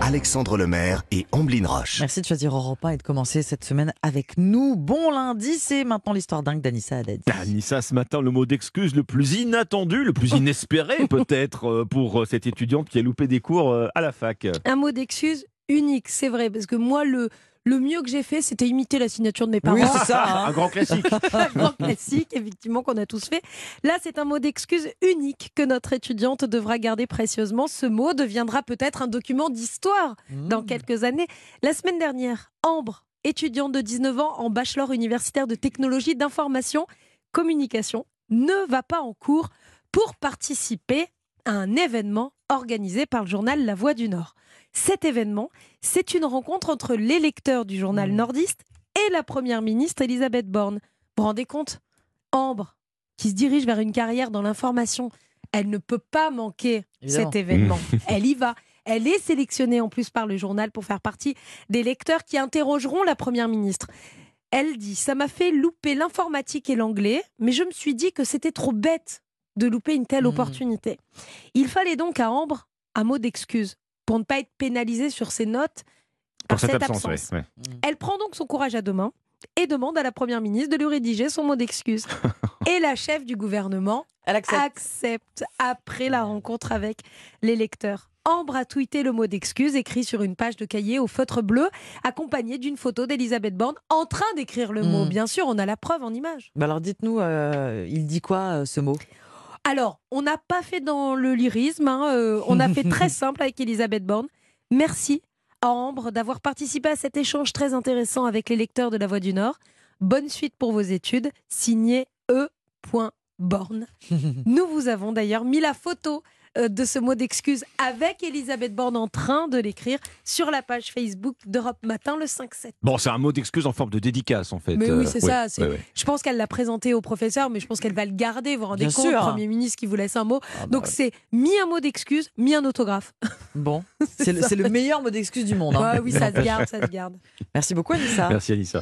Alexandre Lemaire et Amblin Roche. Merci de choisir Europe 1 et de commencer cette semaine avec nous. Bon lundi, c'est maintenant l'histoire dingue d'Anissa Haddad. Anissa, ce matin, le mot d'excuse le plus inattendu, le plus inespéré peut-être euh, pour euh, cette étudiante qui a loupé des cours euh, à la fac. un mot d'excuse unique, c'est vrai, parce que moi, le, le mieux que j'ai fait, c'était imiter la signature de mes parents. Oui, c'est ça. hein. Un grand classique. un grand classique, effectivement, qu'on a tous fait. Là, c'est un mot d'excuse unique que notre étudiante devra garder précieusement. Ce mot deviendra peut-être un document d'histoire dans Mmh. quelques années. La semaine dernière, Ambre, étudiante de 19 ans en bachelor universitaire de technologie d'information communication, ne va pas en cours pour participer à un événement organisé par le journal La Voix du Nord. Cet événement, c'est une rencontre entre les lecteurs du journal Mmh. nordiste et la première ministre Elisabeth Borne. Vous vous rendez compte Ambre, qui se dirige vers une carrière dans l'information, elle ne peut pas manquer Évidemment. cet événement. elle y va. Elle est sélectionnée en plus par le journal pour faire partie des lecteurs qui interrogeront la première ministre. Elle dit Ça m'a fait louper l'informatique et l'anglais, mais je me suis dit que c'était trop bête de louper une telle Mhm. opportunité. Il fallait donc à Ambre un mot d'excuse pour ne pas être pénalisée sur ses notes par Pour cette cette absence, absence. ouais, ouais. Elle prend donc son courage à deux mains et demande à la première ministre de lui rédiger son mot d'excuse. et la chef du gouvernement Elle accepte. accepte après la rencontre avec les lecteurs. Ambre a tweeté le mot d'excuse écrit sur une page de cahier au feutre bleu, accompagné d'une photo d'Elisabeth Borne en train d'écrire le mot. Mm. Bien sûr, on a la preuve en image. Bah alors dites-nous, euh, il dit quoi euh, ce mot? Alors, on n'a pas fait dans le lyrisme, hein, euh, on a fait très simple avec Elisabeth Borne. Merci à Ambre d'avoir participé à cet échange très intéressant avec les lecteurs de La Voix du Nord. Bonne suite pour vos études. Signé E. Borne. Nous vous avons d'ailleurs mis la photo euh, de ce mot d'excuse avec Elisabeth Borne en train de l'écrire sur la page Facebook d'Europe Matin le 5-7. Bon, c'est un mot d'excuse en forme de dédicace en fait. Mais oui, Euh, c'est ça, c'est- ouais, ouais. Je pense qu'elle l'a présenté au professeur, mais je pense qu'elle va le garder. Vous vous rendez Bien compte, sûr. Premier ministre qui vous laisse un mot. Ah bah Donc ouais. c'est mi un mot d'excuse, mi un autographe. Bon, c'est le, meilleur mot d'excuse du monde. hein. Oui, ça se garde, ça se garde. Merci beaucoup Anissa. Merci Anissa.